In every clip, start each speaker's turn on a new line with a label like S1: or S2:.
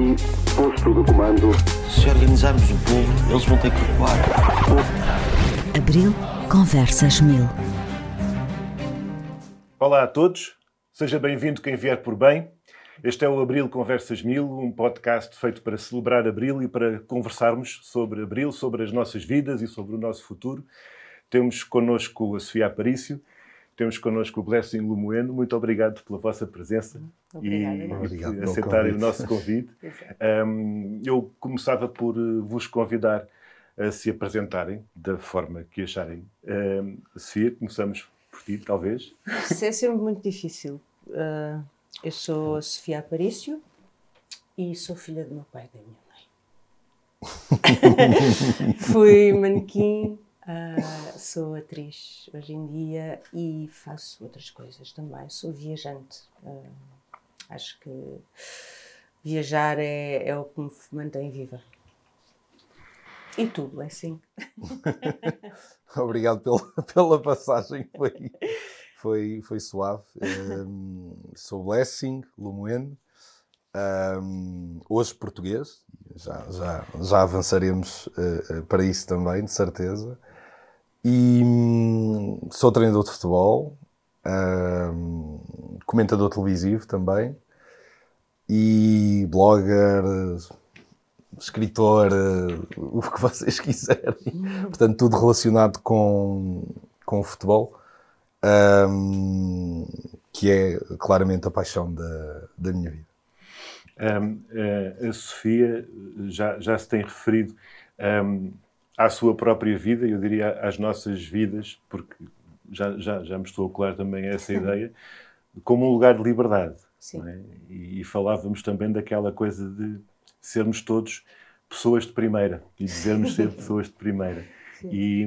S1: aqui, posto de comando.
S2: Se organizarmos o povo, eles vão ter que recuar.
S3: Abril Conversas Mil.
S4: Olá a todos, seja bem-vindo quem vier por bem. Este é o Abril Conversas Mil, um podcast feito para celebrar Abril e para conversarmos sobre Abril, sobre as nossas vidas e sobre o nosso futuro. Temos connosco a Sofia Aparício, temos connosco o Blessing Lumoeno. Muito obrigado pela vossa presença
S5: Obrigada,
S4: e,
S5: obrigado
S4: por aceitarem o nosso convite. um, eu começava por eh, vos convidar a se apresentarem da forma que acharem. Um, Sofia, começamos por ti, talvez.
S5: Isso é sempre muito difícil. Uh, eu sou a Sofia Aparício e sou filha do meu pai e da minha mãe. Fui manequim Uh, sou atriz hoje em dia e faço outras coisas também. Sou viajante. Uh, acho que viajar é, é o que me mantém viva. E tudo, é assim.
S6: Obrigado pela, pela passagem, foi, foi, foi suave. Um, sou Blessing Lumoeno, um, hoje português, já, já, já avançaremos uh, para isso também, de certeza. E hum, sou treinador de futebol, hum, comentador televisivo também, e blogger, escritor, o que vocês quiserem. Portanto, tudo relacionado com, com o futebol, hum, que é claramente a paixão da, da minha vida.
S4: Um, eh, a Sofia já, já se tem referido um, à sua própria vida, eu diria às nossas vidas, porque já, já, já me estou a colar também essa ideia, como um lugar de liberdade. É? E, e, falávamos também daquela coisa de sermos todos pessoas de primeira e dizermos ser pessoas de primeira. Sim. E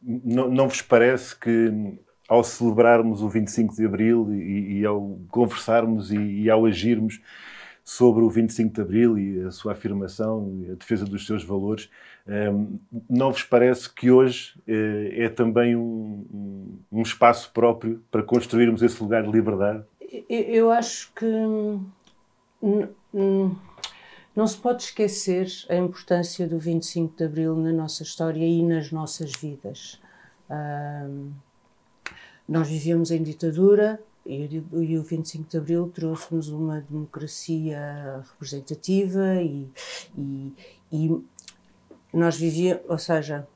S4: não, não vos parece que ao celebrarmos o 25 de Abril e, e ao conversarmos e, e ao agirmos sobre o 25 de Abril e a sua afirmação a defesa dos seus valores, ehm, não vos parece que hoje eh, é também um, um espaço próprio para construirmos esse lugar de liberdade?
S5: Eu acho que não se pode esquecer a importância do 25 de Abril na nossa história e nas nossas vidas. Ehm, nós vivíamos em ditadura, e o 25 de Abril trouxe-nos uma democracia representativa e, e, e nós vivíamos, ou seja,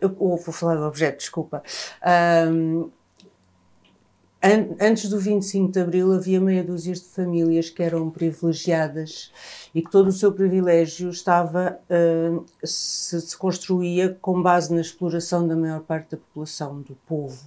S5: eu vou falar do objeto, desculpa. Um, an, antes do 25 de Abril havia meia dúzia de famílias que eram privilegiadas e que todo o seu privilégio estava uh, se, se construía com base na exploração da maior parte da população, do povo.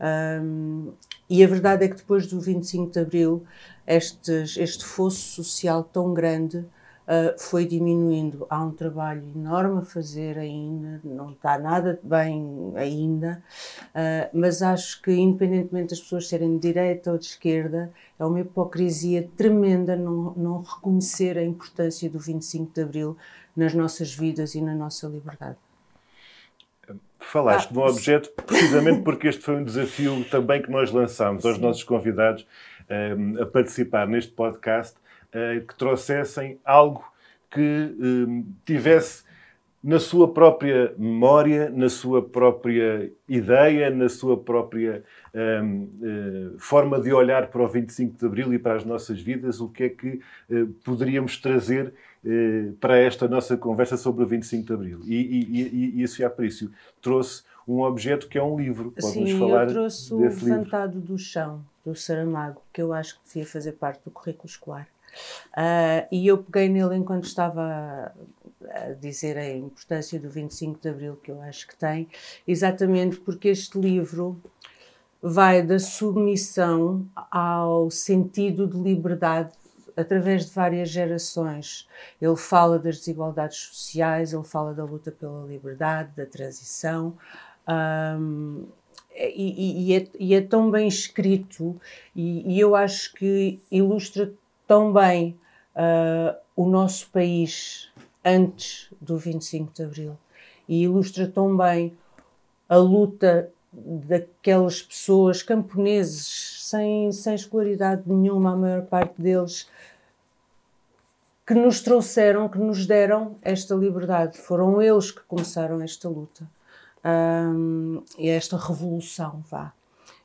S5: Um, e a verdade é que depois do 25 de Abril, este fosso social tão grande uh, foi diminuindo. Há um trabalho enorme a fazer ainda, não está nada bem ainda, uh, mas acho que, independentemente das pessoas serem de direita ou de esquerda, é uma hipocrisia tremenda não, não reconhecer a importância do 25 de Abril nas nossas vidas e na nossa liberdade.
S4: Falaste ah, no objeto precisamente porque este foi um desafio também que nós lançámos aos nossos convidados um, ehm, a participar neste podcast, uh, que trouxessem algo que um, tivesse na sua própria memória, na sua própria ideia, na sua própria um, uh, eh, forma de olhar para o 25 de Abril e para as nossas vidas, o que é que uh, poderíamos trazer para esta nossa conversa sobre o 25 de Abril. E, e, e, e a Sofia Aprício trouxe um objeto que é um livro.
S5: Pode-nos falar eu trouxe o Levantado do Chão, do Saramago, que eu acho que devia fazer parte do currículo escolar. Uh, e eu peguei nele enquanto estava a dizer a importância do 25 de Abril, que eu acho que tem, exatamente porque este livro vai da submissão ao sentido de liberdade através de várias gerações. Ele fala das desigualdades sociais, ele fala da luta pela liberdade, da transição. Um, e, e, é, e, é, tão bem escrito, e, e, eu acho que ilustra tão bem uh, o nosso país antes do 25 de Abril, e ilustra tão bem a luta daquelas pessoas camponeses sem, sem escolaridade nenhuma, a maior parte deles que nos trouxeram, que nos deram esta liberdade. Foram eles que começaram esta luta um, e esta revolução, vá.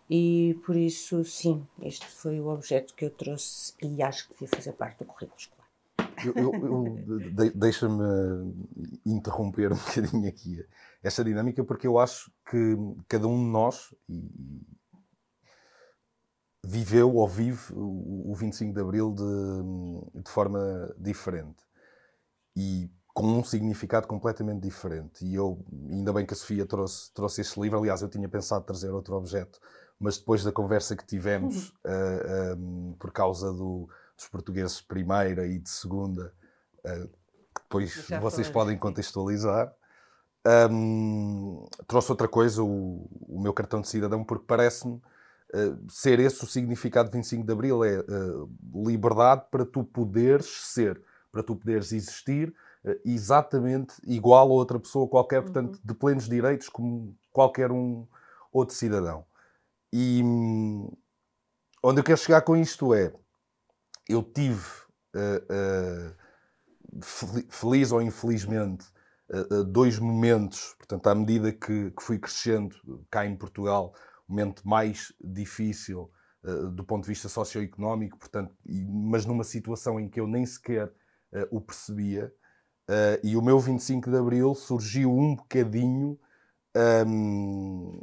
S5: E por isso, sim, este foi o objeto que eu trouxe e acho que devia fazer parte do currículo escolar.
S6: Eu, eu, eu de, Deixa-me interromper um bocadinho aqui esta dinâmica, porque eu acho que cada um de nós viveu ou vive o, o 25 de Abril de, de forma diferente. E com um significado completamente diferente. E eu, ainda bem que a Sofia trouxe, trouxe este livro, aliás, eu tinha pensado trazer outro objeto, mas depois da conversa que tivemos, uh, eh, um, ehm, por causa do, dos portugueses de primeira e de segunda, uh, depois vocês podem contextualizar. Um, trouxe outra coisa, o, o, meu cartão de cidadão, porque parece-me uh, ser esse o significado de 25 de Abril: é liberdade para tu poderes ser, para tu poderes existir eh, exatamente igual a outra pessoa qualquer, portanto, uhum. de plenos direitos como qualquer um outro cidadão. E hum, onde eu quero chegar com isto é, eu tive, uh, uh, feliz ou infelizmente, uh, dois momentos, portanto, à medida que, que, fui crescendo cá em Portugal, o momento mais difícil do ponto de vista socioeconómico, portanto, mas numa situação em que eu nem sequer o percebia, Uh, e o meu 25 de Abril surgiu um bocadinho um,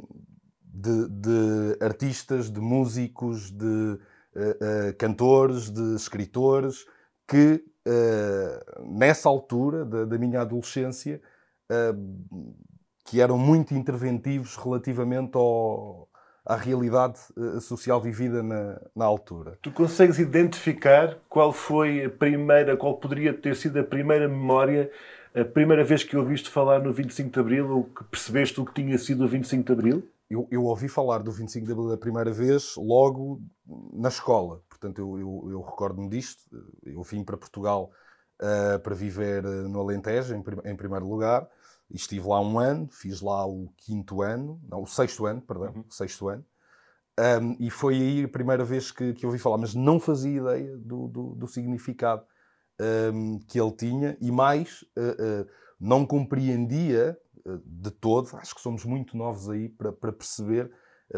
S6: de, de, artistas, de músicos, de uh, uh, cantores, de escritores, que nessa altura da, da minha adolescência que eram muito interventivos relativamente ao, à realidade uh, social vivida na, na, altura.
S4: Tu consegues identificar qual foi a primeira, qual poderia ter sido a primeira memória, a primeira vez que ouviste falar no 25 de Abril ou que percebeste o que tinha sido o 25 de Abril?
S6: Eu, eu ouvi falar do 25 de Abril a primeira vez logo na escola. Portanto, eu, eu, eu recordo-me disto. Eu vim para Portugal uh, para viver eh, no Alentejo, em, em primeiro lugar estive lá um ano, fiz lá o quinto ano, não, o sexto ano, perdão, uhum. sexto ano. Um, e foi aí a primeira vez que, que ouvi falar, mas não fazia ideia do, do, do significado um, que ele tinha e mais, uh, uh, não compreendia uh, de todo, acho que somos muito novos aí para, para perceber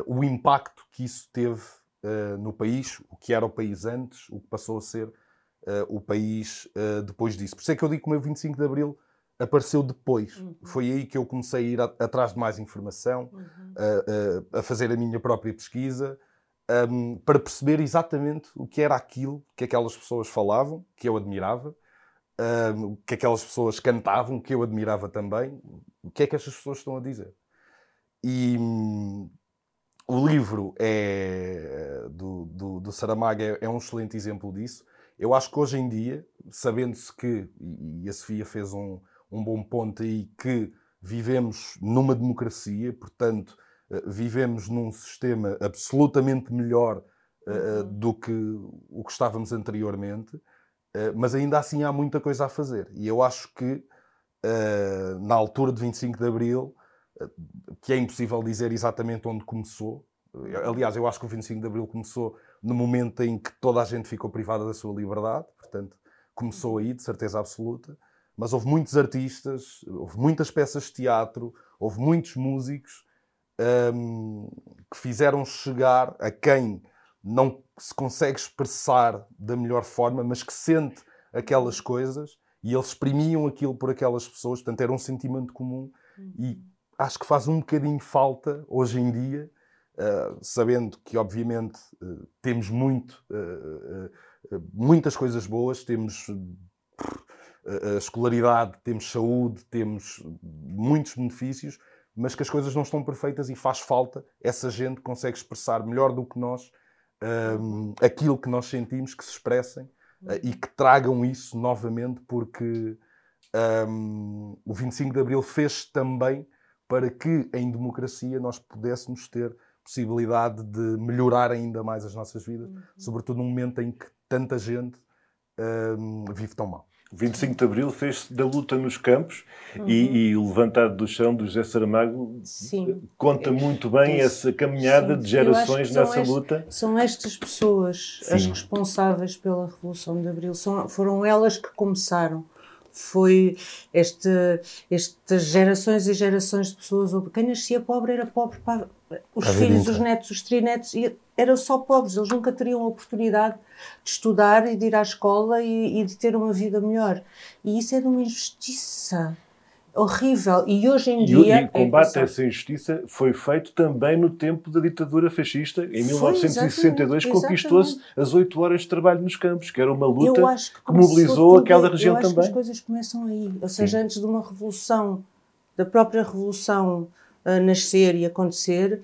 S6: o impacto que isso teve no país, o que era o país antes, o que passou a ser o país depois disso. Por isso é que eu digo que o meu 25 de Abril apareceu depois. Uhum. Foi aí que eu comecei a ir a, atrás de mais informação, uhum. a, a, fazer a minha própria pesquisa, um, para perceber exatamente o que era aquilo que aquelas pessoas falavam, que eu admirava, um, que aquelas pessoas cantavam, que eu admirava também, o que é que estas pessoas estão a dizer. E um, o livro é, do, do, do Saramago é, é um excelente exemplo disso. Eu acho que hoje em dia, sabendo-se que, e a Sofia fez um, um bom ponto aí que vivemos numa democracia, portanto, eh, vivemos num sistema absolutamente melhor uh, do que o que estávamos anteriormente, uh, mas ainda assim há muita coisa a fazer. E eu acho que uh, na altura de 25 de Abril, que é impossível dizer exatamente onde começou, aliás, eu acho que o 25 de Abril começou no momento em que toda a gente ficou privada da sua liberdade, portanto, começou aí, de certeza absoluta. Mas houve muitos artistas, houve muitas peças de teatro, houve muitos músicos um, que fizeram chegar a quem não se consegue expressar da melhor forma, mas que sente aquelas coisas e eles exprimiam aquilo por aquelas pessoas, portanto era um sentimento comum e acho que faz um bocadinho falta hoje em dia, uh, sabendo que obviamente uh, temos muito, uh, muitas coisas boas, temos escolaridade, temos saúde, temos muitos benefícios, mas que as coisas não estão perfeitas e faz falta essa gente que consegue expressar melhor do que nós um, aquilo que nós sentimos, que se expressem e que tragam isso novamente, porque um, o 25 de Abril fez também para que em democracia nós pudéssemos ter possibilidade de melhorar ainda mais as nossas vidas, uhum. sobretudo num momento em que tanta gente um, vive tão mal.
S4: O 25 de Abril fez-se da luta nos campos
S5: Uhum.
S4: e, e o levantado do chão do José Saramago
S5: Sim.
S4: conta muito bem
S5: Isso.
S4: essa caminhada
S5: Sim.
S4: de gerações nessa
S5: estes-
S4: luta.
S5: São estas pessoas as
S4: Sim.
S5: responsáveis pela Revolução de Abril. São, foram elas que começaram. Foi este, estas gerações e gerações de pessoas. Quem nascia pobre era pobre para os
S6: A
S5: filhos, os netos, os trinetos. Eram só pobres. Eles nunca teriam a oportunidade de estudar e de ir à escola e, e de ter uma vida melhor. E isso é de uma injustiça horrível. E hoje em
S4: E,
S5: dia.
S4: e o
S5: é
S4: combate a essa injustiça foi feito também no tempo da ditadura fascista. Em
S5: Foi,
S4: 1962
S5: exatamente,
S4: conquistou-se as oito horas de trabalho nos campos, que era uma luta
S5: que,
S4: que mobilizou aquela região
S5: eu acho
S4: também.
S5: Que as coisas começam aí. Ou seja, antes de uma revolução, da própria revolução a nascer e acontecer,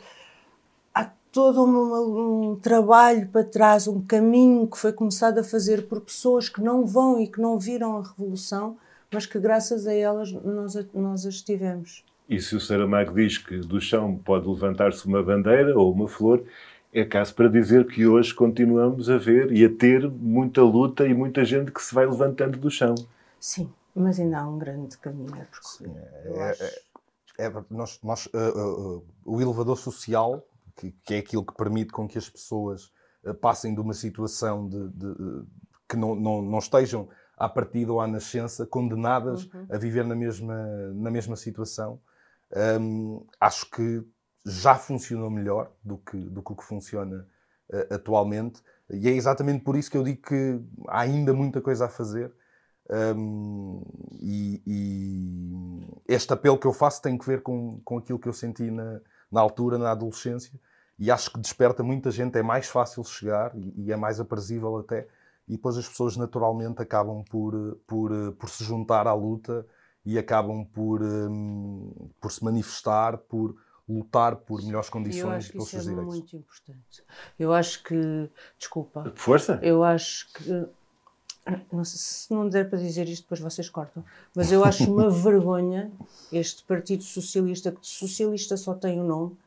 S5: há todo uma- um trabalho para trás, um caminho que foi começado a fazer por pessoas que não vão e que não viram a revolução, mas que graças a elas nós, nós as tivemos.
S4: E se o Saramago diz que do chão pode levantar-se uma bandeira ou uma flor, é caso para dizer que hoje continuamos a ver e a ter muita luta e muita gente que se vai levantando do chão.
S5: Sim, mas ainda há um grande caminho a percorrer. Eu
S6: é-
S5: acho.
S6: É, nós, nós, uh, uh, uh, o elevador social, que, que é aquilo que permite com que as pessoas uh, passem de uma situação de, de, uh, que não, não, não estejam à partida ou à nascença condenadas a viver na mesma, na mesma situação, um, acho que já funcionou melhor do que, do que o que funciona uh, atualmente. E é exatamente por isso que eu digo que há ainda muita coisa a fazer. Um, e, e este apelo que eu faço tem que ver com, com aquilo que eu senti na, na altura, na adolescência, e acho que desperta muita gente, é mais fácil chegar e, e é mais aprazível até, e depois as pessoas naturalmente acabam por, por, por se juntar à luta e acabam por, um, por se manifestar, por lutar por melhores
S5: E eu
S6: condições
S5: acho
S6: e
S5: que
S6: pelos
S5: isso é
S6: seus direitos.
S5: muito importante. Eu acho que, desculpa,
S4: Força!
S5: eu acho que, não sei se não der para dizer isto, depois vocês cortam, mas eu acho uma vergonha este Partido Socialista, que de socialista só tem o nome,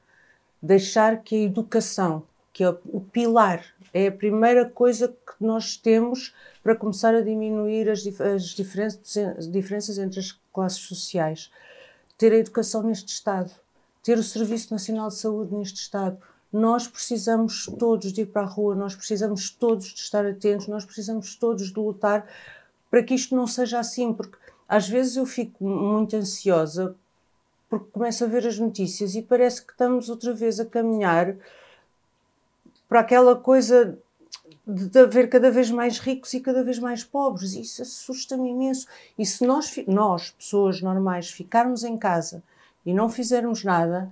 S5: deixar que a educação, que é o pilar, é a primeira coisa que nós temos para começar a diminuir as, as diferenças entre as classes sociais. Ter a educação neste Estado, ter o Serviço Nacional de Saúde neste Estado. Nós precisamos todos de ir para a rua, nós precisamos todos de estar atentos, nós precisamos todos de lutar para que isto não seja assim, porque às vezes eu fico muito ansiosa porque começo a ver as notícias e parece que estamos outra vez a caminhar para aquela coisa de haver cada vez mais ricos e cada vez mais pobres. Isso assusta-me imenso. E se nós, nós, pessoas normais, ficarmos em casa e não fizermos nada,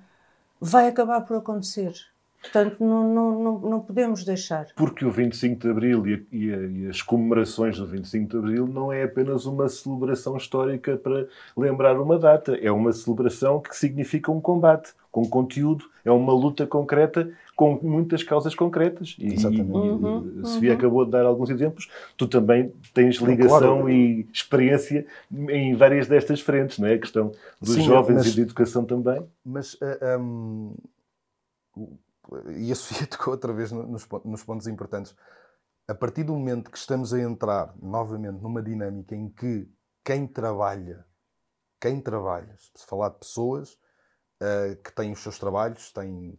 S5: vai acabar por acontecer. Portanto, não, não, não, podemos deixar.
S4: Porque o 25 de Abril e, a- e a- e as comemorações do 25 de Abril não é apenas uma celebração histórica para lembrar uma data, é uma celebração que significa um combate, com conteúdo, é uma luta concreta com muitas causas concretas. E,
S6: Exatamente.
S4: e- e
S5: Uhum,
S4: a Sofia acabou de dar alguns exemplos, tu também tens
S6: Claro.
S4: ligação e experiência em várias destas frentes, não é? A questão dos
S6: Sim,
S4: jovens
S6: mas-
S4: e da educação também.
S6: Mas ah, hum, o- e a Sofia tocou outra vez no- nos, nos pontos importantes. A partir do momento que estamos a entrar novamente numa dinâmica em que quem trabalha, quem trabalha, se falar de pessoas ah, que têm os seus trabalhos, têm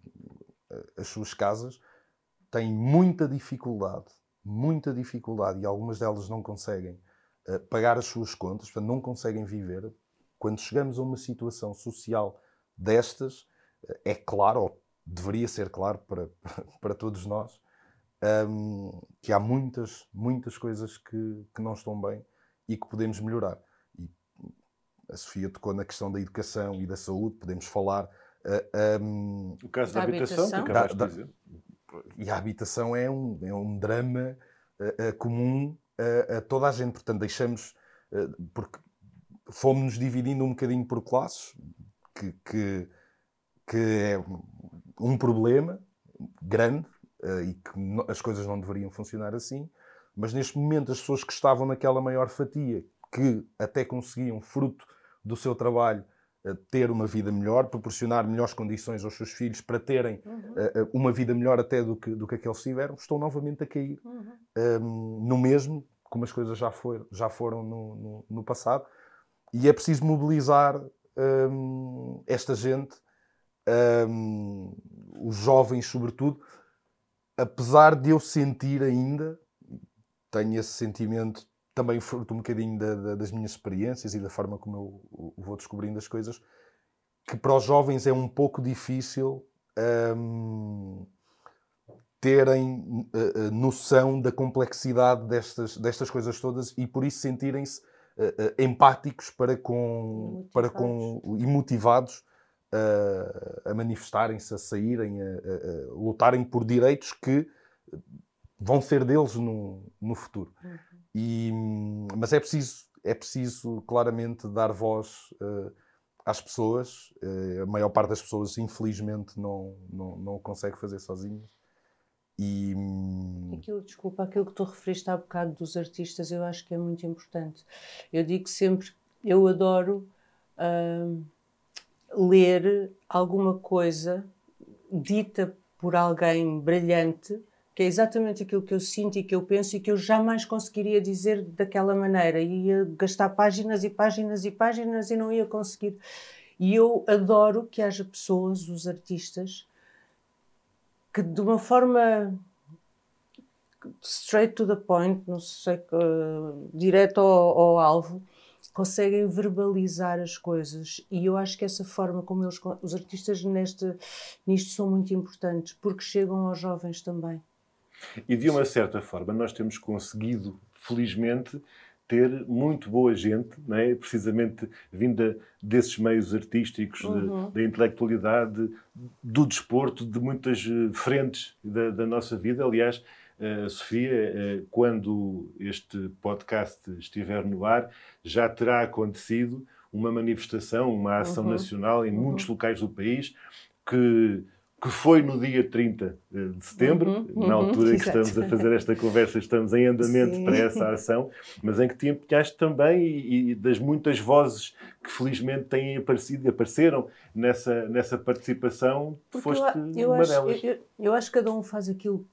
S6: ah, as suas casas, têm muita dificuldade, muita dificuldade, e algumas delas não conseguem ah, pagar as suas contas, portanto, não conseguem viver. Quando chegamos a uma situação social destas, é claro, deveria ser claro para, para todos nós, hum, que há muitas, muitas coisas que, que não estão bem e que podemos melhorar. E a Sofia tocou na questão da educação e da saúde, podemos falar. ah, hum,
S4: O caso da,
S5: Da
S4: habitação,
S5: habitação.
S4: que acabaste de dizer.
S6: e a habitação é um, é um drama uh, uh, comum uh, a toda a gente. Portanto, deixamos. uh, porque fomos-nos dividindo um bocadinho por classes, que, que, que é um problema grande uh, e que as coisas não deveriam funcionar assim. Mas neste momento, as pessoas que estavam naquela maior fatia, que até conseguiam, fruto do seu trabalho, uh, ter uma vida melhor, proporcionar melhores condições aos seus filhos para terem uh, uh, uma vida melhor até do que, do que aqueles tiveram, estão novamente a cair um, no mesmo como as coisas já, foi, já foram no, no, no passado. E é preciso mobilizar hum, esta gente, hum, os jovens sobretudo, apesar de eu sentir ainda, tenho esse sentimento também fruto um bocadinho da, da, das minhas experiências e da forma como eu, vou descobrindo as coisas, que para os jovens é um pouco difícil hum, terem uh, noção da complexidade destas, destas coisas todas e por isso sentirem-se uh, uh, empáticos para com, para com, e motivados a manifestarem-se, a saírem, a, a, a, lutarem por direitos que vão ser deles no, no futuro. Uhum. E, mas é preciso, é preciso claramente dar voz às pessoas. a maior parte das pessoas, infelizmente, não, não, não o consegue fazer sozinhas. E...
S5: Aquilo, desculpa, aquilo que tu referiste há bocado dos artistas, eu acho que é muito importante. Eu digo sempre, eu adoro uh, ler alguma coisa dita por alguém brilhante, que é exatamente aquilo que eu sinto e que eu penso e que eu jamais conseguiria dizer daquela maneira. Ia gastar páginas e páginas e páginas e não ia conseguir. E eu adoro que haja pessoas, os artistas, que de uma forma straight to the point, não sei, uh, direto ao, ao, alvo, conseguem verbalizar as coisas. E eu acho que essa forma como eles, os artistas neste, nisto são muito importantes, porque chegam aos jovens também.
S4: E de uma certa forma, nós temos conseguido, felizmente, ter muito boa gente, não é? precisamente vinda desses meios artísticos, uhum. da intelectualidade, do desporto, de muitas eh, frentes da, da nossa vida. Aliás, uh, Sofia, uh, quando este podcast estiver no ar, já terá acontecido uma manifestação, uma ação uhum. nacional em uhum. muitos locais do país que que foi no dia 30 de setembro, uhum, na uhum, altura em que estamos a fazer esta conversa, estamos em andamento Sim. para essa ação, mas em que te empenhaste também e, e, das muitas vozes que felizmente têm aparecido e apareceram nessa, nessa participação, Porque foste eu, eu
S5: uma
S4: acho, delas.
S5: Eu, eu, acho que cada um faz aquilo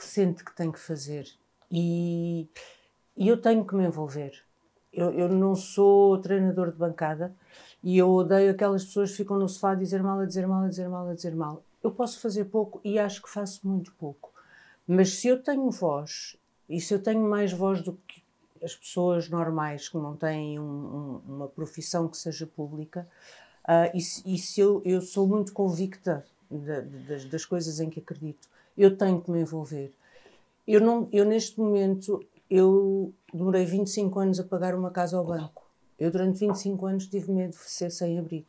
S5: que sente que tem que fazer e, e eu tenho que me envolver. Eu, eu não sou treinador de bancada e eu odeio aquelas pessoas que ficam no sofá a dizer mal, a dizer mal, a dizer mal, a dizer mal eu posso fazer pouco e acho que faço muito pouco. Mas se eu tenho voz, e se eu tenho mais voz do que as pessoas normais que não têm um, um, uma profissão que seja pública, uh, e, e, se eu, eu sou muito convicta das, das coisas em que acredito, eu tenho que me envolver. Eu, não, eu neste momento, eu demorei 25 anos a pagar uma casa ao banco. Eu durante 25 anos tive medo de ser sem abrigo.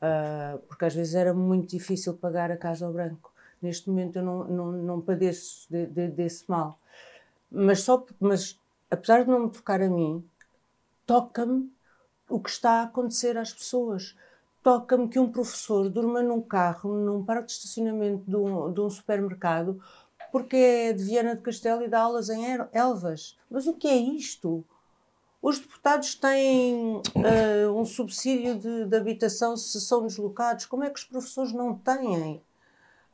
S5: Uh, porque às vezes era muito difícil pagar a casa ao branco. Neste momento eu não, não, não padeço de, de, desse mal. Mas, só, mas apesar de não me tocar a mim, toca-me o que está a acontecer às pessoas. Toca-me que um professor durma num carro, num parque de estacionamento de um, de um supermercado, porque é de Viana de Castelo e dá aulas em Elvas. Mas o que é isto? Os deputados têm uh, um subsídio de, de, habitação se são deslocados. Como é que os professores não têm?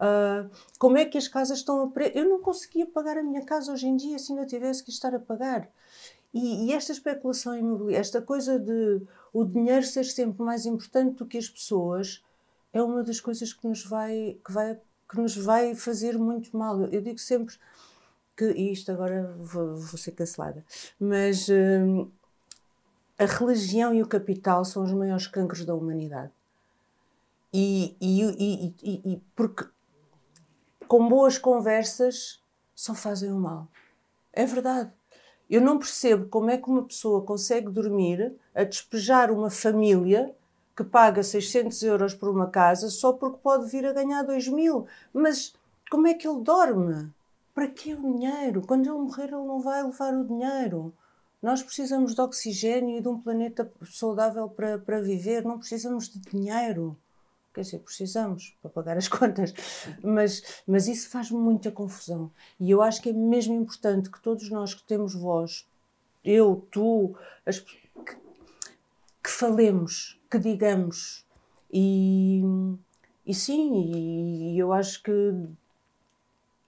S5: Uh, como é que as casas estão a preço? Eu não conseguia pagar a minha casa hoje em dia se ainda tivesse que estar a pagar. E, e, esta especulação imobiliária, esta coisa de o dinheiro ser sempre mais importante do que as pessoas, é uma das coisas que nos vai, que vai, que nos vai fazer muito mal. Eu, digo sempre que isto agora vou, vou ser cancelada, mas hum, a religião e o capital são os maiores cancros da humanidade. E, e, e, e, porque com boas conversas só fazem o mal. É verdade. Eu não percebo como é que uma pessoa consegue dormir a despejar uma família que paga 600 euros por uma casa só porque pode vir a ganhar 2 mil. Mas como é que ele dorme? Para que o dinheiro? Quando ele morrer, ele não vai levar o dinheiro. Nós precisamos de oxigênio e de um planeta saudável para, para viver, não precisamos de dinheiro. Quer dizer, precisamos para pagar as contas, mas, mas isso faz muita confusão. E eu acho que é mesmo importante que todos nós que temos voz, eu, tu, as, que, que falemos, que digamos. E, e sim, e, eu acho que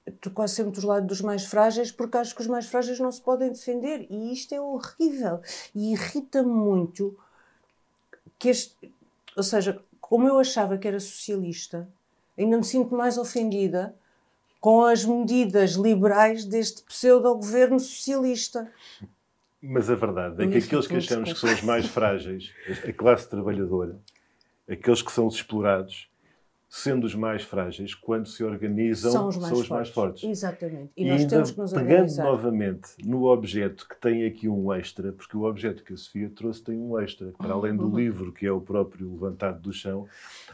S5: estou quase sempre dos lados dos mais frágeis porque acho que os mais frágeis não se podem defender e isto é horrível e irrita-me muito que este, ou seja, como eu achava que era socialista, ainda me sinto mais ofendida com as medidas liberais deste pseudo-governo socialista.
S4: Mas a verdade é que aqueles que achamos que são os mais frágeis, a classe trabalhadora, aqueles que são os explorados, sendo os mais frágeis, quando se organizam,
S5: São os mais,
S4: são os
S5: fortes.
S4: mais fortes.
S5: Exatamente. E,
S4: E,
S5: nós
S4: ainda
S5: temos que nos
S4: pegando
S5: organizar.
S4: novamente no objeto que tem aqui um extra, porque o objeto que a Sofia trouxe tem um extra, para além
S5: Uhum.
S4: do livro, que é o próprio levantado do chão,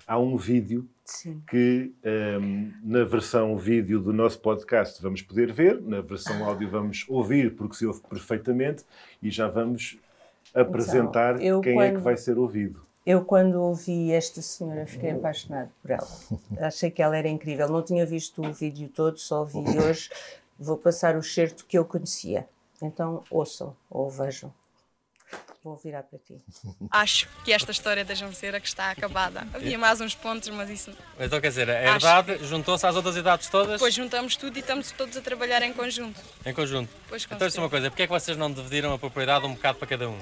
S4: há um vídeo
S5: Sim.
S4: que ehm, na versão vídeo do nosso podcast vamos poder ver, na versão áudio vamos ouvir, porque se ouve perfeitamente, e já vamos apresentar
S5: Então,
S4: quem é que
S5: quando-
S4: vai ser ouvido.
S5: Eu, quando ouvi esta senhora, fiquei apaixonado por ela. Achei que ela era incrível. Não tinha visto o vídeo todo, só vi hoje. Vou passar o certo que eu conhecia. Então, ouçam ou vejam. Vou virar para ti.
S7: Acho que esta história da Janceira que está acabada. Havia mais uns pontos, mas isso.
S8: Então quer dizer, a herdade juntou-se às outras idades todas
S7: Depois juntamos tudo e estamos todos a trabalhar em conjunto.
S8: em conjunto.
S7: Pois
S8: Então isso é uma coisa, porquê é que vocês não dividiram a propriedade um bocado para cada um?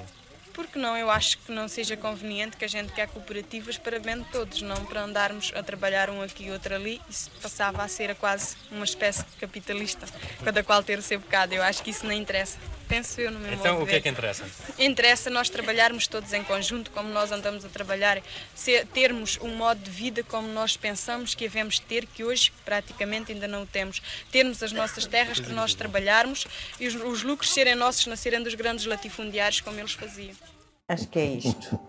S7: Porque não, eu acho que não seja conveniente que a gente quer cooperativas para bem de todos, não para andarmos a trabalhar um aqui e outro ali. Isso passava a ser quase uma espécie de capitalista, cada qual ter o seu bocado. Eu acho que isso não interessa. Penso eu no meu
S8: Então o que é que interessa?
S7: Interessa nós trabalharmos todos em conjunto, como nós andamos a trabalhar, se- termos um modo de vida como nós pensamos que devemos ter, que hoje praticamente ainda não o temos. Termos as nossas terras para nós trabalharmos e os, os lucros serem nossos, não serem dos grandes latifundiários como eles faziam.
S5: Acho que é isto.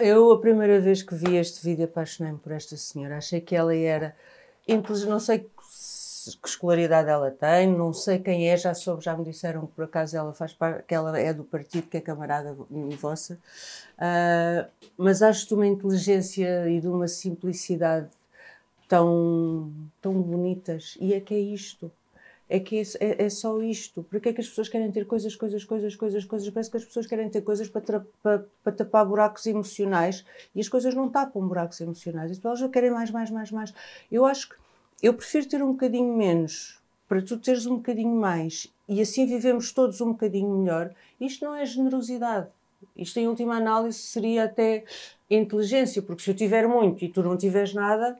S5: Eu, a primeira vez que vi este vídeo, apaixonei-me por esta senhora. Achei que ela era. Não sei que escolaridade ela tem, não sei quem é, já soube, já me disseram que por acaso ela faz parte, que ela é do partido, que é camarada vo- vossa. Ah, mas acho de uma inteligência e de uma simplicidade tão, tão bonitas. E é que é isto. É que é, é, é só isto. Porque é que as pessoas querem ter coisas, coisas, coisas, coisas, coisas? Parece que as pessoas querem ter coisas para, para, para tapar buracos emocionais e as coisas não tapam buracos emocionais. As pessoas querem mais, mais, mais, mais. Eu acho que eu prefiro ter um bocadinho menos para tu teres um bocadinho mais e assim vivemos todos um bocadinho melhor. Isto não é generosidade. Isto, em última análise, seria até inteligência, porque se eu tiver muito e tu não tiveres nada,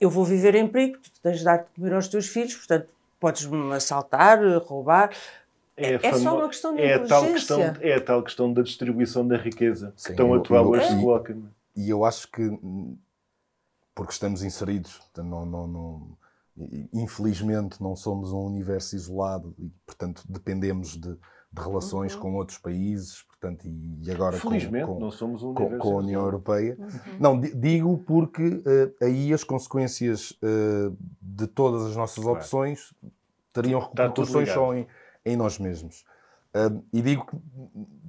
S5: eu vou viver em perigo, tu tens de dar de comer aos teus filhos, portanto, podes-me assaltar, roubar. É,
S4: a
S5: é só uma questão de
S4: é a tal
S5: inteligência.
S4: questão É a tal questão da distribuição da riqueza
S6: Sim,
S4: que tão
S6: eu-
S4: atual
S6: eu-
S4: hoje se
S6: e-
S4: coloca. é?
S6: E eu acho que, porque estamos inseridos, não, não, não- infelizmente não somos um universo isolado e, portanto, dependemos de, de relações com outros países, portanto, e, e agora com-
S4: Felizmente,
S6: com,
S4: não somos um
S6: com, com a União
S4: isolado.
S6: Europeia. Não, di- digo porque eh, aí as consequências eh, de todas as nossas
S4: Claro.
S6: opções teriam repercussões só em, em nós mesmos. Ah, e digo que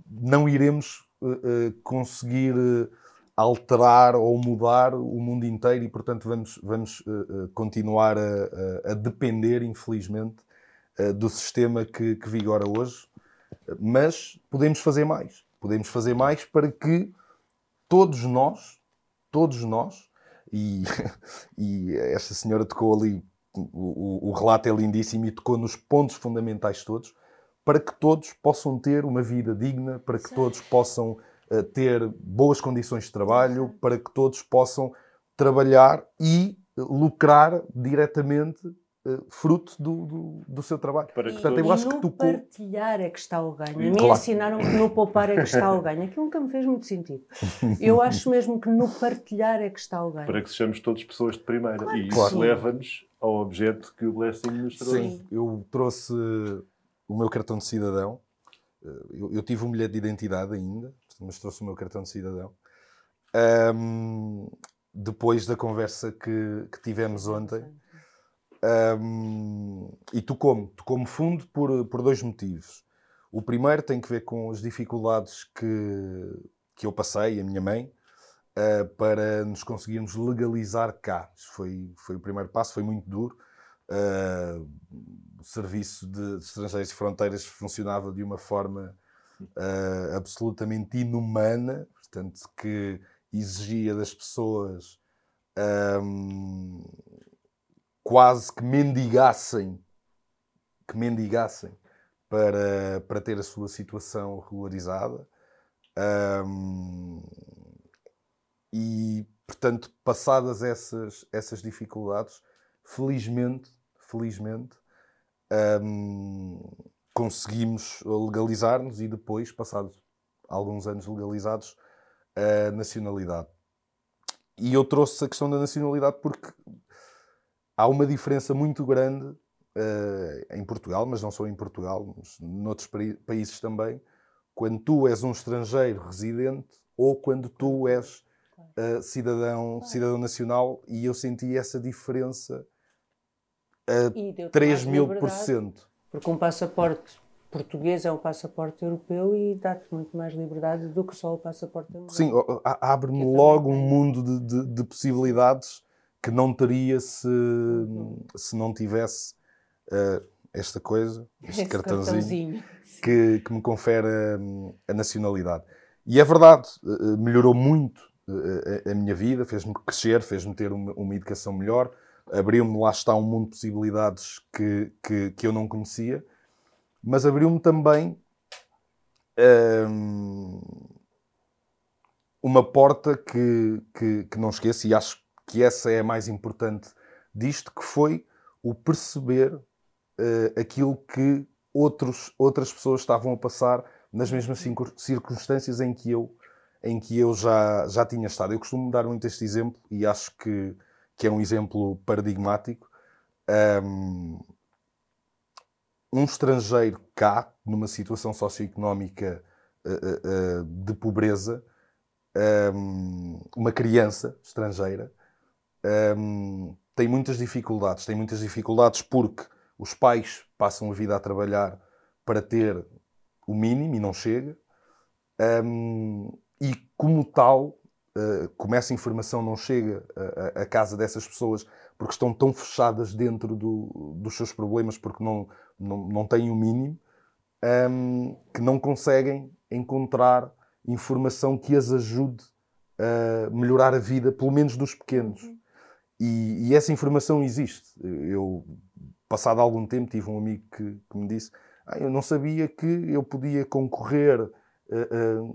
S6: não iremos conseguir alterar ou mudar o mundo inteiro e, portanto, vamos, vamos eh, continuar a, a- depender, infelizmente, eh, do sistema que, que vigora hoje. Mas podemos fazer mais. Podemos fazer mais para que todos nós, todos nós, e, e esta senhora tocou ali, o, o- relato é lindíssimo e tocou nos pontos fundamentais todos, para que todos possam ter uma vida digna, para que todos possam ter boas condições de trabalho, para que todos possam trabalhar e eh, lucrar diretamente eh, fruto do, do, do seu trabalho.
S4: Para que
S6: Portanto, eu
S4: todos-
S6: acho
S5: no
S6: que tocou.
S5: partilhar é que está o ganho. A mim
S6: Claro.
S5: ensinaram que no poupar é que está o ganho. Aquilo nunca me fez muito sentido. Eu acho mesmo que no partilhar é que está o ganho.
S4: Para que sejamos todos pessoas de primeira. e isso
S6: Claro.
S4: leva-nos ao objeto que o Blessing nos trouxe.
S6: Sim, eu trouxe o meu cartão de cidadão. Eh, Eu, eu tive um bilhete de identidade ainda, mas trouxe o meu cartão de cidadão. Ahm, depois da conversa que, que tivemos ontem. Ahm, e tocou-me, tocou-me fundo por, por dois motivos. O primeiro tem que ver com as dificuldades que, que eu passei, a minha mãe, ah, para nos conseguirmos legalizar cá. Isso foi, foi o primeiro passo, foi muito duro. Ah, o serviço de, de estrangeiros e fronteiras funcionava de uma forma ah, absolutamente inumana, portanto, que exigia das pessoas ahm, quase que mendigassem, que mendigassem para, para ter a sua situação regularizada. Um, e, portanto, passadas essas, essas dificuldades, felizmente, felizmente, um, conseguimos legalizar-nos e depois, passados alguns anos legalizados, a nacionalidade. E eu trouxe a questão da nacionalidade porque há uma diferença muito grande uh, em Portugal, mas não só em Portugal, mas noutros países também, quando tu és um estrangeiro residente ou quando tu és uh, cidadão, cidadão nacional, e eu senti essa diferença a 3 mil por cento.
S5: Porque um passaporte português é um passaporte europeu e dá-te muito mais liberdade do que só o passaporte europeu.
S6: Sim, abre-me logo um mundo de, de, de, possibilidades que não teria se, uhum. se não tivesse uh, esta coisa, este, cartãozinho, cartãozinho. Que, que, me confere a, a, nacionalidade. E é verdade, uh, melhorou muito a, a, minha vida, fez-me crescer, fez-me ter uma, uma educação melhor, abriu-me, lá está, um mundo de possibilidades que, que, que eu não conhecia mas abriu-me também um, uma porta que, que, que, não esqueço, e acho que essa é a mais importante disto, que foi o perceber uh, aquilo que outros, outras pessoas estavam a passar nas mesmas circunstâncias em que eu, em que eu já, já tinha estado. Eu costumo dar muito este exemplo e acho que, que é um exemplo paradigmático. Um, um estrangeiro cá, numa situação socioeconómica uh, uh, de pobreza, um, uma criança estrangeira, um, tem muitas dificuldades. Tem muitas dificuldades porque os pais passam a vida a trabalhar para ter o mínimo e não chega. Um, e como tal, uh, como essa informação não chega à casa dessas pessoas porque estão tão fechadas dentro do, dos seus problemas, porque não, não, não têm o mínimo, um, que não conseguem encontrar informação que as ajude a melhorar a vida, pelo menos dos pequenos. Uhum. E, e, essa informação existe. Eu, passado algum tempo, tive um amigo que, que me disse: ah, Eu não sabia que eu podia concorrer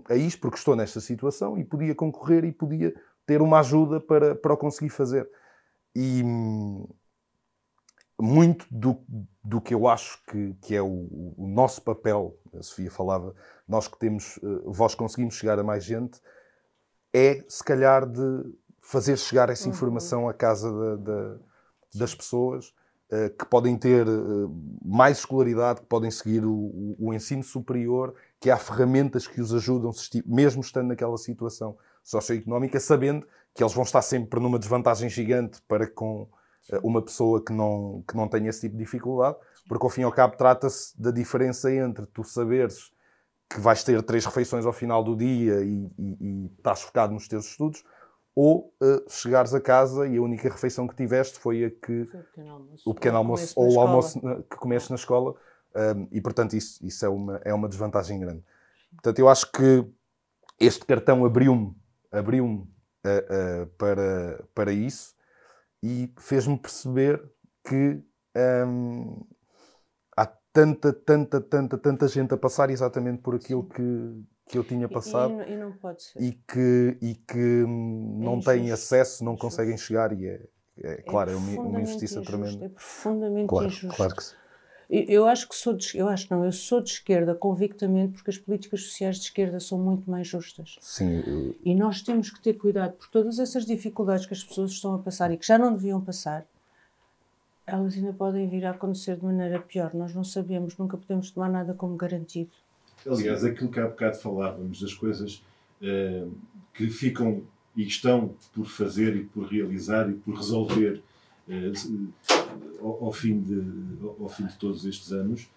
S6: a isto, porque estou nesta situação, e podia concorrer e podia ter uma ajuda para, para o conseguir fazer. E, muito do, do que eu acho que, que é o, o, nosso papel, a Sofia falava, nós que temos, uh, vós conseguimos chegar a mais gente, é se calhar de fazer chegar essa uhum. informação à casa das pessoas que podem ter mais escolaridade, que podem seguir o, o, ensino superior, que há ferramentas que os ajudam, mesmo estando naquela situação socioeconómica, sabendo que eles vão estar sempre numa desvantagem gigante para com eh, uma pessoa que não, que não tenha esse tipo de dificuldade, porque ao fim e ao cabo trata-se da diferença entre tu saberes que vais ter três refeições ao final do dia e, e, e estás focado nos teus estudos, ou uh, chegares a casa e a única refeição que tiveste foi a que
S5: foi o pequeno almoço,
S6: o pequeno almoço ou o almoço que comeste na escola um, e portanto isso, isso é, uma, é uma desvantagem grande. Portanto, eu acho que este cartão abriu-me abriu-me uh, uh, para, para isso e fez-me perceber que hum, há tanta, tanta, tanta, tanta gente a passar exatamente por aquilo que, que eu tinha passado
S5: e, e, não pode ser.
S6: e que, e que hum, é não têm acesso, não conseguem chegar e é, é, é claro, é uma, uma injustiça
S5: injusto,
S6: tremenda.
S5: É profundamente
S6: claro,
S5: injusto.
S6: Claro que sim.
S5: Eu acho que sou de, eu acho não, eu sou de esquerda convictamente porque as políticas sociais de esquerda são muito mais justas.
S6: Sim. Eu...
S5: E nós temos que ter cuidado por todas essas dificuldades que as pessoas estão a passar e que já não deviam passar. Elas ainda podem vir a acontecer de maneira pior. Nós não sabemos, nunca podemos tomar nada como garantido.
S4: Aliás, aquilo que há bocado falávamos das coisas uh, que ficam e estão por fazer e por realizar e por resolver ao, ao, fim de, ao fim de todos estes anos,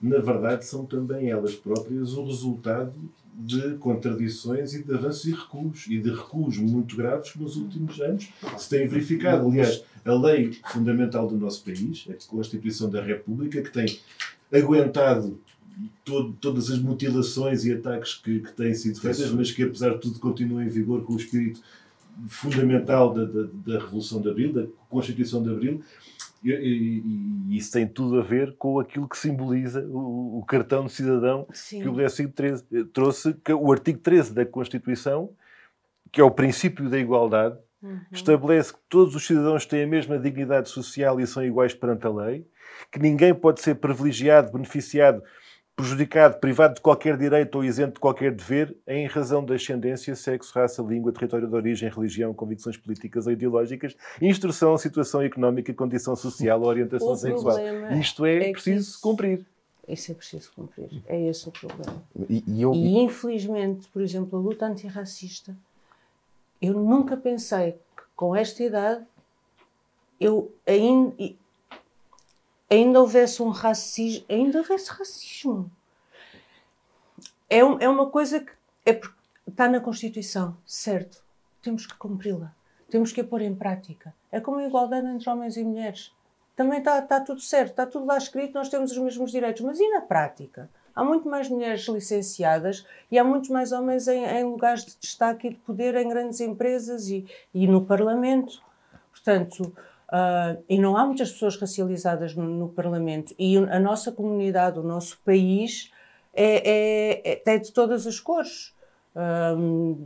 S4: na verdade são também elas próprias o resultado de contradições e de avanços e recuos, e de recuos muito graves que nos últimos anos se têm verificado. Aliás, a lei fundamental do nosso país, a Constituição da República, que tem aguentado todo, todas as mutilações e ataques que, que têm sido feitas, mas que apesar de tudo continua em vigor com o espírito fundamental da, da, da, Revolução de Abril, da Constituição de Abril, E, e- e isso tem tudo a ver com aquilo que simboliza o, o cartão de cidadão
S5: Sim.
S4: que o Décimo 13 trouxe, que é o artigo 13 da Constituição, que é o princípio da igualdade,
S5: Uhum.
S4: estabelece que todos os cidadãos têm a mesma dignidade social e são iguais perante a lei, que ninguém pode ser privilegiado, beneficiado, prejudicado, privado de qualquer direito ou isento de qualquer dever em razão da ascendência, sexo, raça, língua, território de origem, religião, convicções políticas ou ideológicas, instrução, situação económica, condição social ou orientação
S5: O
S4: sexual. Isto é,
S5: é
S4: preciso
S5: isso-
S4: cumprir.
S5: Isso é preciso cumprir. É esse o problema.
S6: E, e eu,
S5: E infelizmente, por exemplo, a luta antirracista, eu nunca pensei que com esta idade eu ainda, ainda houvesse um racismo, ainda houvesse racismo. É, um- é uma coisa que é está na Constituição, certo? Temos que cumpri-la. Temos que a pôr em prática. É como a igualdade entre homens e mulheres. Também está, está tudo certo, está tudo lá escrito, nós temos os mesmos direitos. Mas e na prática? Há muito mais mulheres licenciadas e há muitos mais homens em, em lugares de destaque e de poder em grandes empresas e, e no Parlamento. Portanto, ah, e não há muitas pessoas racializadas no, no Parlamento. E a nossa comunidade, o nosso país, é, é, é, tem de todas as cores.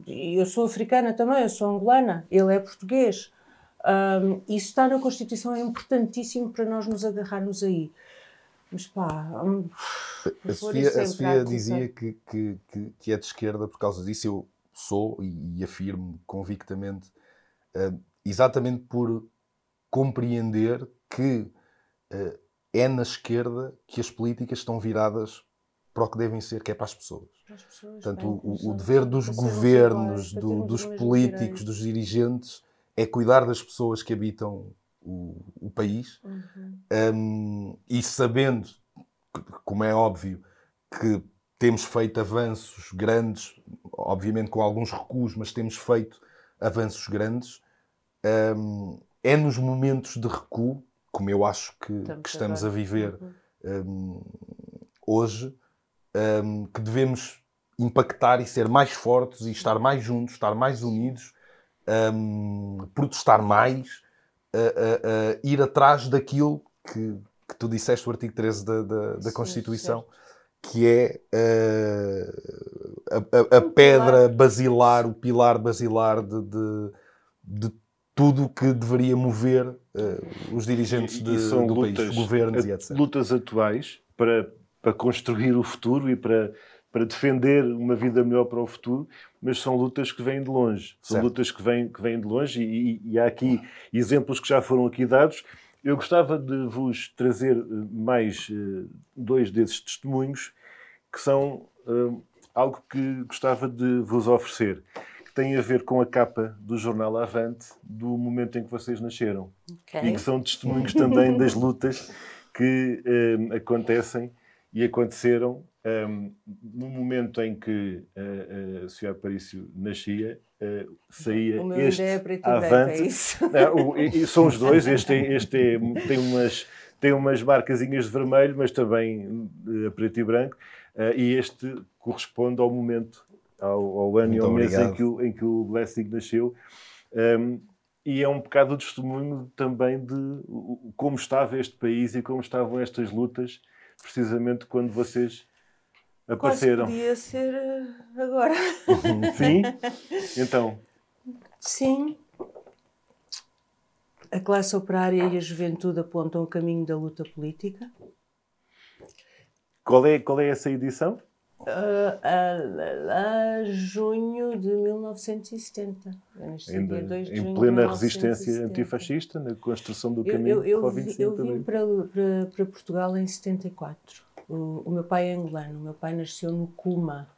S5: Eu sou africana também, eu sou angolana, ele é português. Isso está na Constituição, é importantíssimo para nós nos agarrarmos aí. Mas pá, hum,
S6: a Sofia,
S5: sempre
S6: a Sofia dizia que, que, que, é de esquerda por causa disso. Eu sou e, e afirmo convictamente, eh, exatamente por compreender que eh, é na esquerda que as políticas estão viradas para o que devem ser, que é para as pessoas.
S5: para as pessoas,
S6: Portanto,
S5: a
S6: o, o dever dos governos, do- dos políticos, dos dirigentes, é cuidar das pessoas que habitam o, o país
S5: Uhum.
S6: um, e sabendo, como é óbvio, que temos feito avanços grandes, obviamente com alguns recuos, mas temos feito avanços grandes, um, é nos momentos de recuo, como eu acho que que estamos, a viver
S5: Uhum.
S6: um, hoje, um, que devemos impactar e ser mais fortes e estar mais juntos, estar mais unidos, um, protestar mais, a- a- a ir atrás daquilo que, que tu disseste, o artigo 13 da, da, da
S5: Sim,
S6: Constituição, que é uh, a, a- a pedra basilar, o pilar basilar de, de, de tudo o que deveria mover uh, os dirigentes de,
S4: são
S6: do
S4: lutas,
S6: país, os governos
S4: a-
S6: e etc.
S4: lutas atuais para, para construir o futuro e para, para defender uma vida melhor para o futuro, mas são lutas que vêm de longe. São
S6: Certo.
S4: lutas que vêm, que vêm de longe e, e- e há aqui exemplos que já foram aqui dados. Eu gostava de vos trazer eh, mais eh, dois desses testemunhos que são algo que gostava de vos oferecer, que tem a ver com a capa do jornal Avante do momento em que vocês nasceram
S5: Ok.
S4: e que são testemunhos também das lutas que eh, acontecem e aconteceram eh, no momento em que eh, a Sofia Aparício nascia, eh, saía
S5: O meu
S4: este
S5: é preto e branco,
S4: avante.
S5: é isso?
S4: Não, o- e- são os dois, este, é- este é- tem umas tem umas marcazinhas de vermelho, mas também eh, a preto e branco, eh, e este corresponde ao momento, ao, ao ano e ao mês em
S6: obrigado.
S4: que, o, em que o Blessing nasceu. Um, e é um bocado o testemunho também de como estava este país e como estavam estas lutas, precisamente quando vocês
S5: Quase
S4: apareceram.
S5: podia ser eh, agora.
S4: Sim? Então,
S5: Sim. A classe operária e a juventude apontam o caminho da luta política.
S4: qual é, qual é essa edição?
S5: A, a junho de 1970. Eu nasci
S4: Ainda
S5: dia 2 de
S4: em plena resistência
S5: 1970.
S4: antifascista, na construção do
S5: Eu,
S4: caminho
S5: eu, eu,
S4: o
S5: vi-
S4: 25
S5: eu vim para, para, para Portugal em 74. O, o meu pai é angolano. O meu pai nasceu no Cuma,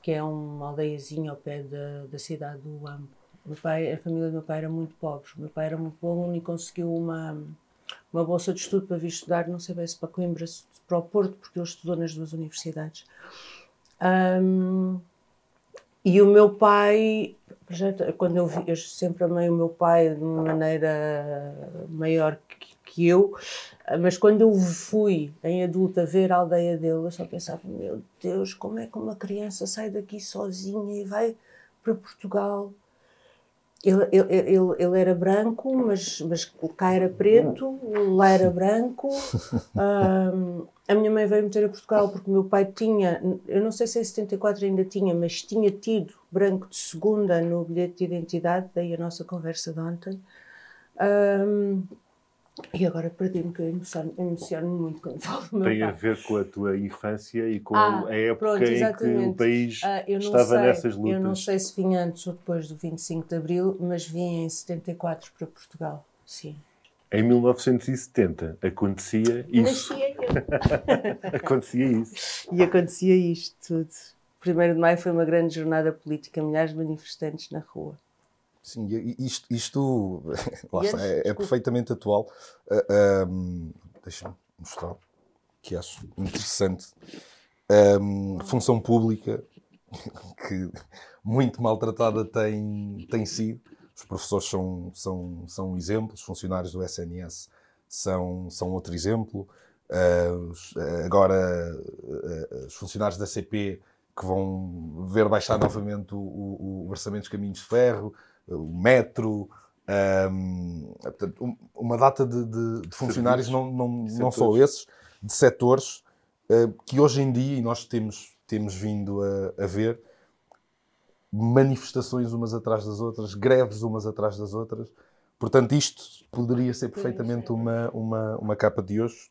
S5: que é uma aldeiazinha ao pé da, da cidade do Uambo. Meu pai, a família do meu pai era muito pobre. O meu pai era muito bom e conseguiu uma, uma bolsa de estudo para vir estudar, não sei bem se para Coimbra, se para o Porto, porque ele estudou nas duas universidades. Ahm, e o meu pai, quando eu vi, eu sempre amei o meu pai de uma maneira maior que, que eu, mas quando eu fui em adulta ver a aldeia dele, eu só pensava: meu Deus, como é que uma criança sai daqui sozinha e vai para Portugal? Ele, ele, ele, ele era branco, mas, mas cá era preto, lá era branco. Um, a minha mãe veio meter a Portugal porque o meu pai tinha, eu não sei se em 74 ainda tinha, mas tinha tido branco de segunda no bilhete de identidade, daí a nossa conversa de ontem. Um, e agora perdi-me, que eu emociono, emociono muito quando falo do meu
S4: Tem
S5: pai.
S4: a ver com a tua infância e com
S5: Ah,
S4: a época
S5: pronto,
S4: em que o país
S5: Ah,
S4: estava
S5: sei,
S4: nessas lutas.
S5: Eu não sei se vim antes ou depois do 25 de Abril, mas vim em 74 para Portugal. Sim.
S4: Em 1970 acontecia isso.
S5: Nascia eu.
S4: acontecia isso.
S5: E acontecia isto tudo. 1 de Maio foi uma grande jornada política, milhares de manifestantes na rua.
S6: Sim, isto, isto está, é, é perfeitamente atual. Ah, ahm, Deixa-me mostrar, que acho interessante. Ahm, função pública, que muito maltratada tem, tem sido. Os professores são, são, são um exemplo, os funcionários do SNS são, são outro exemplo. Ah, os- agora, ah, os funcionários da CP que vão ver baixar novamente o, o, o orçamento dos caminhos de ferro, o metro, ahm, portanto, um- uma data de, de- de funcionários, não, não, não só esses, de setores, ah, que hoje em dia, e nós temos, temos vindo a, a ver, manifestações umas atrás das outras, greves umas atrás das outras. Portanto, isto poderia ser perfeitamente uma, uma, uma capa de hoje,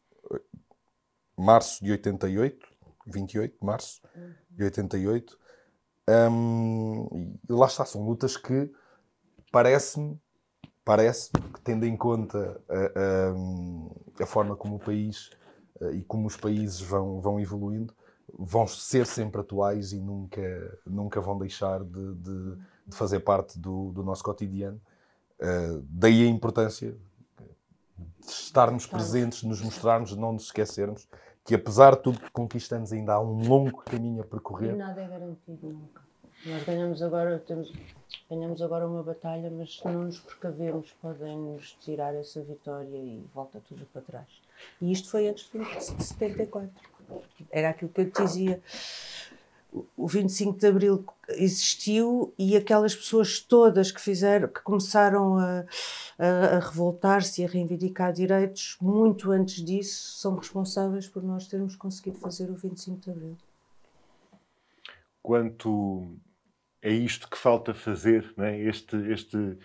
S6: março de 88, 28 de março de 88. Hum, e lá está, são lutas que parece-me, parece que tendo em conta a, a- a forma como o país eh, e como os países vão, vão evoluindo, vão ser sempre atuais e nunca, nunca vão deixar de, de- de fazer parte do, do nosso cotidiano. Eh, daí a importância de estarmos presentes, nos mostrarmos, não nos esquecermos que apesar de tudo que conquistamos ainda há um longo caminho a percorrer.
S5: nada é garantido nunca. Nós ganhamos agora, temos, ganhamos agora uma batalha, mas se não nos precavemos, podem-nos tirar essa vitória e volta tudo para trás. E isto foi antes de 74. Era aquilo que eu te dizia. O- O 25 de Abril existiu e aquelas pessoas todas que fizeram, que começaram a, a, a revoltar-se e a reivindicar direitos, muito antes disso, são responsáveis por nós termos conseguido fazer o 25 de Abril.
S4: Quanto é isto que falta fazer, não é? este, este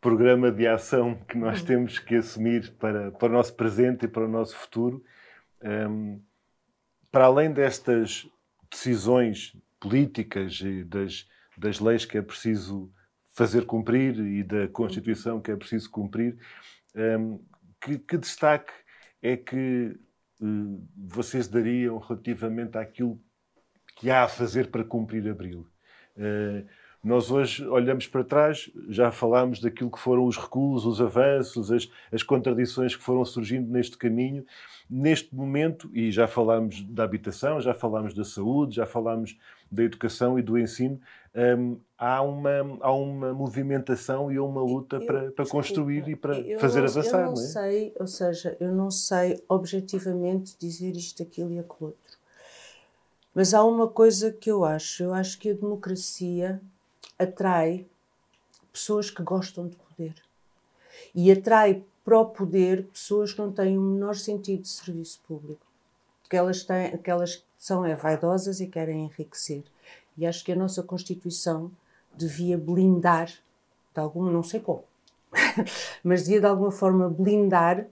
S4: programa de ação que nós temos que assumir para, para o nosso presente e para o nosso futuro, hum, para além destas decisões políticas e das, das leis que é preciso fazer cumprir e da Constituição que é preciso cumprir, hum, que, que destaque é que eh, vocês dariam relativamente àquilo que há a fazer para cumprir Abril? Eh, nós hoje olhamos para trás, já falámos daquilo que foram os recuos, os avanços, as, as contradições que foram surgindo neste caminho. Neste momento, e já falámos da habitação, já falámos da saúde, já falámos da educação e do ensino, hum, há, uma, há uma movimentação e uma luta
S5: Eu-
S4: para, para
S5: desculpa,
S4: construir e para fazer
S5: não-
S4: avançar.
S5: Eu não
S4: não é?
S5: sei, ou seja, eu não sei objetivamente dizer isto, aquilo e aquilo outro. Mas há uma coisa que eu acho. Eu acho que a democracia atrai pessoas que gostam de poder. E atrai para o poder pessoas que não têm o menor sentido de serviço público. Que elas, têm, que elas são é, vaidosas e querem enriquecer. E acho que a nossa Constituição devia blindar, de alguma, não sei como, mas devia de alguma forma blindar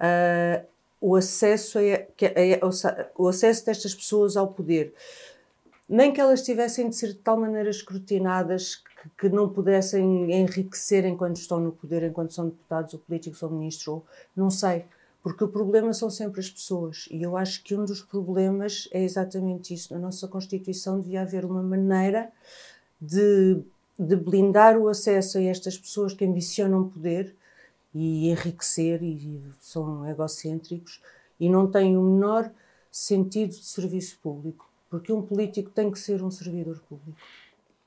S5: ah, o, acesso a, a- sa- o acesso destas pessoas ao poder. Nem que elas tivessem de ser de tal maneira escrutinadas que, que não pudessem enriquecer enquanto estão no poder, enquanto são deputados ou políticos ou ministros, ou não sei. Porque o problema são sempre as pessoas. E eu acho que um dos problemas é exatamente isso. Na nossa Constituição devia haver uma maneira de, de blindar o acesso a estas pessoas que ambicionam poder e enriquecer e são egocêntricos e não têm o menor sentido de serviço público. Porque um político tem que ser um servidor público.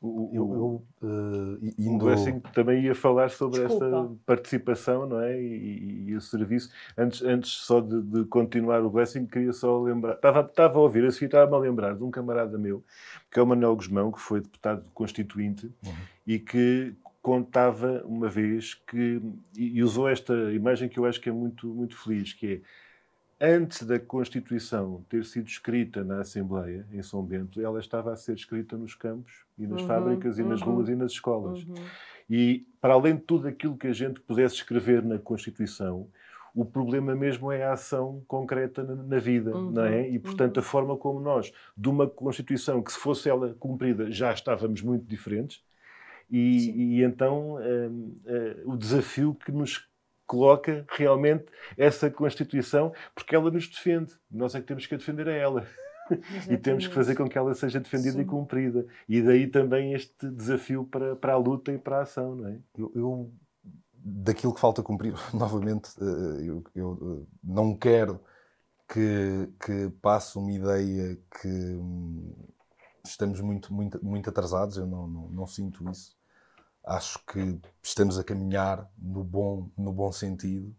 S4: O- o-
S6: Eu, eu
S4: O
S6: indo.
S4: Blessing também ia falar sobre
S5: Desculpa.
S4: esta participação não é? e, e- e o serviço. Antes, antes só de, de continuar o Blessing, queria só lembrar. Estava, estava a ouvir, a seguir estava-me a lembrar de um camarada meu, que é o Manuel Guzmão, que foi deputado constituinte
S6: Uhum.
S4: e que, contava uma vez que, e usou esta imagem que eu acho que é muito, muito feliz, que é, antes da Constituição ter sido escrita na Assembleia, em São Bento, ela estava a ser escrita nos campos e nas
S5: Uhum,
S4: fábricas e nas
S5: uhum.
S4: ruas e nas escolas.
S5: Uhum.
S4: E, para além de tudo aquilo que a gente pudesse escrever na Constituição, o problema mesmo é a ação concreta na, na vida,
S5: Uhum,
S4: não é? E, portanto,
S5: uhum.
S4: a forma como nós, de uma Constituição que, se fosse ela cumprida, já estávamos muito diferentes, e, e então hum, eh, o desafio que nos coloca realmente essa Constituição, porque ela nos defende. Nós é que temos que a defender a ela. E temos que fazer com que ela seja defendida
S5: Sim.
S4: e cumprida. E daí também este desafio para, para a luta e para a ação, não é?
S6: Eu, eu- daquilo que falta cumprir, novamente, eh, eu, eu, eh, não quero que, que passe uma ideia que hum, estamos muito, muito, muito atrasados, eu não, não, não sinto isso. Acho que estamos a caminhar no bom, no bom sentido.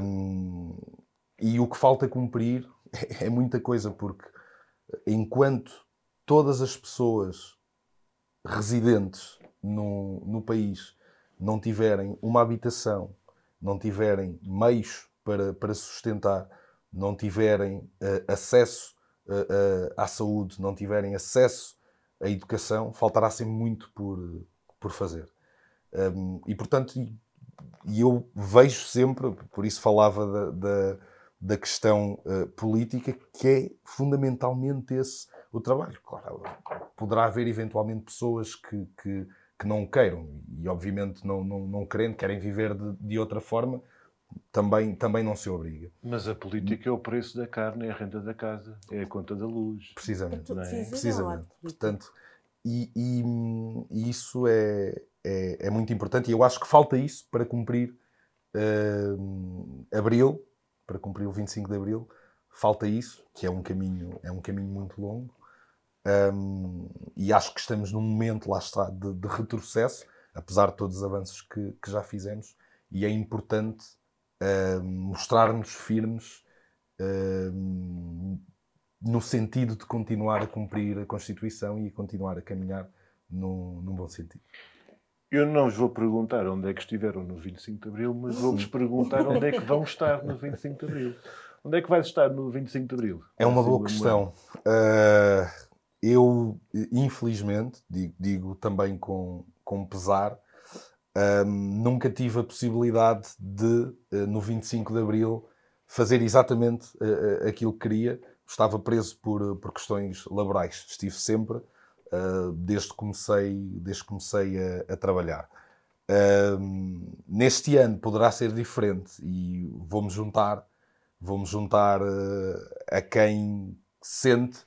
S6: Hum, e o que falta cumprir é muita coisa, porque enquanto todas as pessoas residentes no, no país não tiverem uma habitação, não tiverem meios para, para sustentar, não tiverem eh, acesso eh, eh, à saúde, não tiverem acesso à educação, faltará sempre muito por, por fazer. Um, e portanto, e, eu vejo sempre, por isso falava da, da, da questão eh, política, que é fundamentalmente esse o trabalho. Claro, poderá haver eventualmente pessoas que, que, que não queiram e, obviamente, não, não, não querendo, querem viver de, de outra forma, também, também não se obriga.
S4: Mas a política é o preço da carne, é a renda da casa, é a conta da luz.
S6: Precisamente.
S4: Não é?
S5: viver
S6: Precisamente. Portanto, e, e- isso é, é, é muito importante. E eu acho que falta isso para cumprir hum, Abril, para cumprir o 25 de Abril, falta isso, que é um caminho, é um caminho muito longo. Hum, e acho que estamos num momento, lá está, de, de retrocesso, apesar de todos os avanços que, que já fizemos, e é importante hum, mostrar-nos firmes hum, no sentido de continuar a cumprir a Constituição e continuar a caminhar num, num bom sentido.
S4: Eu não vos vou perguntar onde é que estiveram no 25 de Abril, mas vou-vos perguntar onde é que vão estar no 25 de Abril. Onde é que vais estar no 25 de Abril?
S6: É uma boa questão. Ah, eu, infelizmente, digo, digo também com, com pesar, ah, nunca tive a possibilidade de, ah, no 25 de Abril, fazer exatamente ah, ah, aquilo que queria. Estava preso por, por questões laborais. Estive sempre, ah, desde que comecei, desde que comecei a, a trabalhar. Ah, neste ano poderá ser diferente e vou-me juntar vou-me juntar eh, a quem sente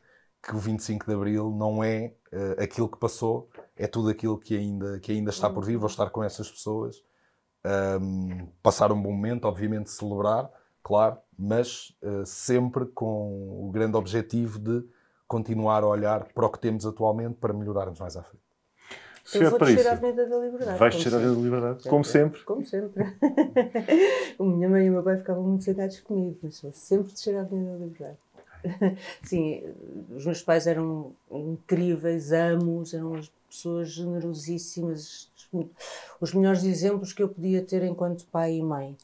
S6: que o 25 de Abril não é eh, aquilo que passou, é tudo aquilo que ainda, que ainda está por vir. Vou estar com essas pessoas, passar um bom momento, obviamente celebrar, claro, mas eh, sempre com o grande objetivo de continuar a olhar para o que temos atualmente para melhorarmos mais à frente.
S4: Senhor
S5: eu vou descer à Avenida da Liberdade.
S4: vais descer a. Avenida da Liberdade, como sempre.
S5: Como sempre. a minha mãe e o meu pai ficavam muito zangados comigo, mas vou sempre descer à Avenida da Liberdade. Sim, os meus pais eram incríveis, amos, eram as pessoas generosíssimas, os melhores exemplos que eu podia ter enquanto pai e mãe.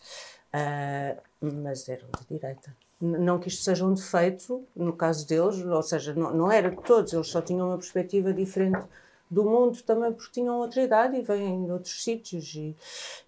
S5: Ah, mas eram de direita. Não que isto seja um defeito, no caso deles, ou seja, não, não era de todos, eles só tinham uma perspectiva diferente do mundo também porque tinham outra idade e vêm de outros sítios e,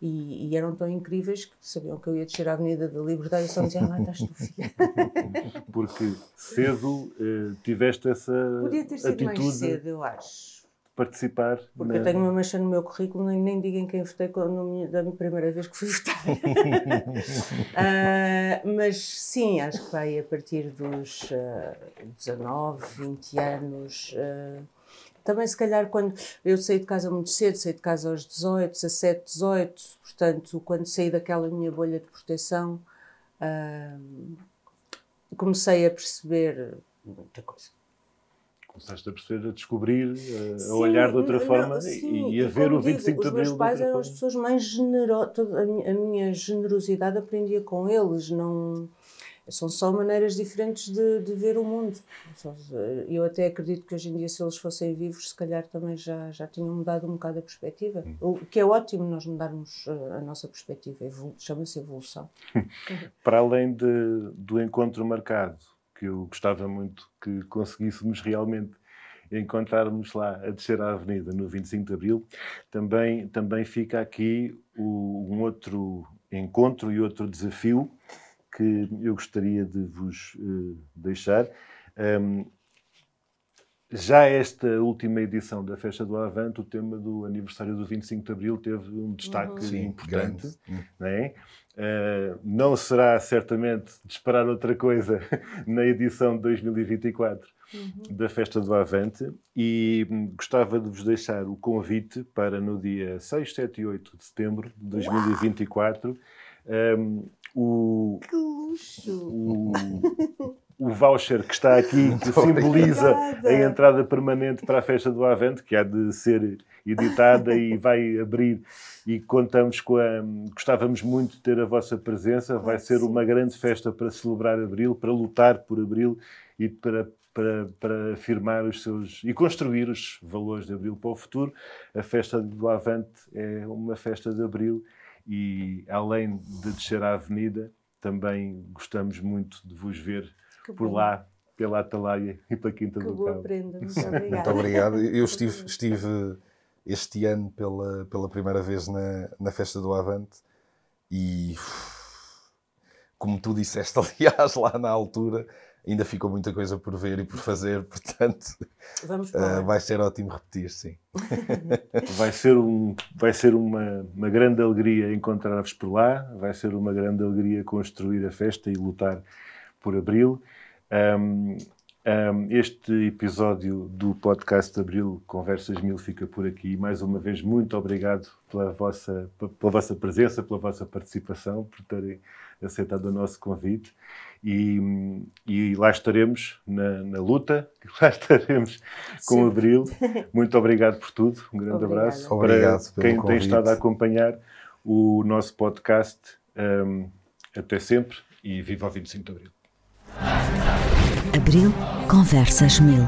S5: e, e eram tão incríveis que sabiam que eu ia descer à Avenida da Liberdade e só diziam, lá estás tu filha.
S4: Porque cedo eh, tiveste essa
S5: Podia ter sido
S4: atitude
S5: mais cedo, eu acho.
S4: Participar.
S5: Porque
S4: na-
S5: eu tenho uma mancha no meu currículo, nem, nem digo em quem votei quando- da primeira vez que fui votar. Ah, mas sim, acho que vai a partir dos ah, 19, 20 anos. ah, também, se calhar, quando eu saí de casa muito cedo, saí de casa aos 18, 17, 18, portanto, quando saí daquela minha bolha de proteção, ah, comecei a perceber muita coisa.
S4: Começaste a perceber, a descobrir, a- a
S5: Sim,
S4: olhar de outra
S5: não,
S4: forma
S5: sim,
S4: e, a ver o 25
S5: digo,
S4: de Abril
S5: Os meus pais eram
S4: outra
S5: as
S4: forma.
S5: pessoas mais generosas, a minha, a minha generosidade aprendia com eles, não... São só maneiras diferentes de, de ver o mundo. Eu até acredito que hoje em dia, se eles fossem vivos, se calhar também já, já tinham mudado um bocado a perspectiva. O que é ótimo nós mudarmos a nossa perspectiva. Chama-se evolução.
S4: Para além de, do encontro marcado, que eu gostava muito que conseguíssemos realmente encontrarmos lá a descer a avenida no 25 de Abril, também, também fica aqui o, um outro encontro e outro desafio que eu gostaria de vos uh, deixar. Um, já esta última edição da Festa do Avante, o tema do aniversário do 25 de Abril teve um destaque uhum. importante. Sim, não, é? Uh, não será certamente de esperar outra coisa na edição de 2024 uhum. da Festa do Avante e hum, gostava de vos deixar o convite para no dia 6, 7 e 8 de setembro de 2024 um, o,
S5: que luxo!
S4: O, o voucher que está aqui, que simboliza obrigada. a entrada permanente para a festa do Avante, que há de ser editada e vai abrir. E contamos com a. Gostávamos muito de ter a vossa presença. Vai ser uma grande festa para celebrar Abril, para lutar por Abril e para para, para afirmar os seus e construir os valores de Abril para o futuro. A festa do Avante é uma festa de Abril e além de descer à avenida, também gostamos muito de vos ver que por bom. lá, pela Atalaia e pela Quinta
S5: que
S4: do
S5: boa Prenda. Muito obrigada.
S6: Muito obrigado. Eu estive, estive este ano pela, pela primeira vez na, na festa do Avante e como tu disseste, aliás, lá na altura, ainda ficou muita coisa por ver e por fazer, portanto uh, vai ser ótimo repetir, sim.
S4: vai ser, um, vai ser uma, uma grande alegria encontrar-vos por lá, vai ser uma grande alegria construir a festa e lutar por Abril. Um, um, este episódio do podcast Abril Conversas Mil fica por aqui. Mais uma vez, muito obrigado pela vossa, pela vossa presença, pela vossa participação, por terem aceitado o nosso convite e, e lá estaremos na, na, luta, lá estaremos com o Abril. Muito obrigado por tudo, um grande Obrigada. abraço
S6: obrigado
S4: para quem
S6: convite.
S4: tem estado a acompanhar o nosso podcast. Um, até sempre e viva o 25 de Abril.
S3: Abril Conversas Mil.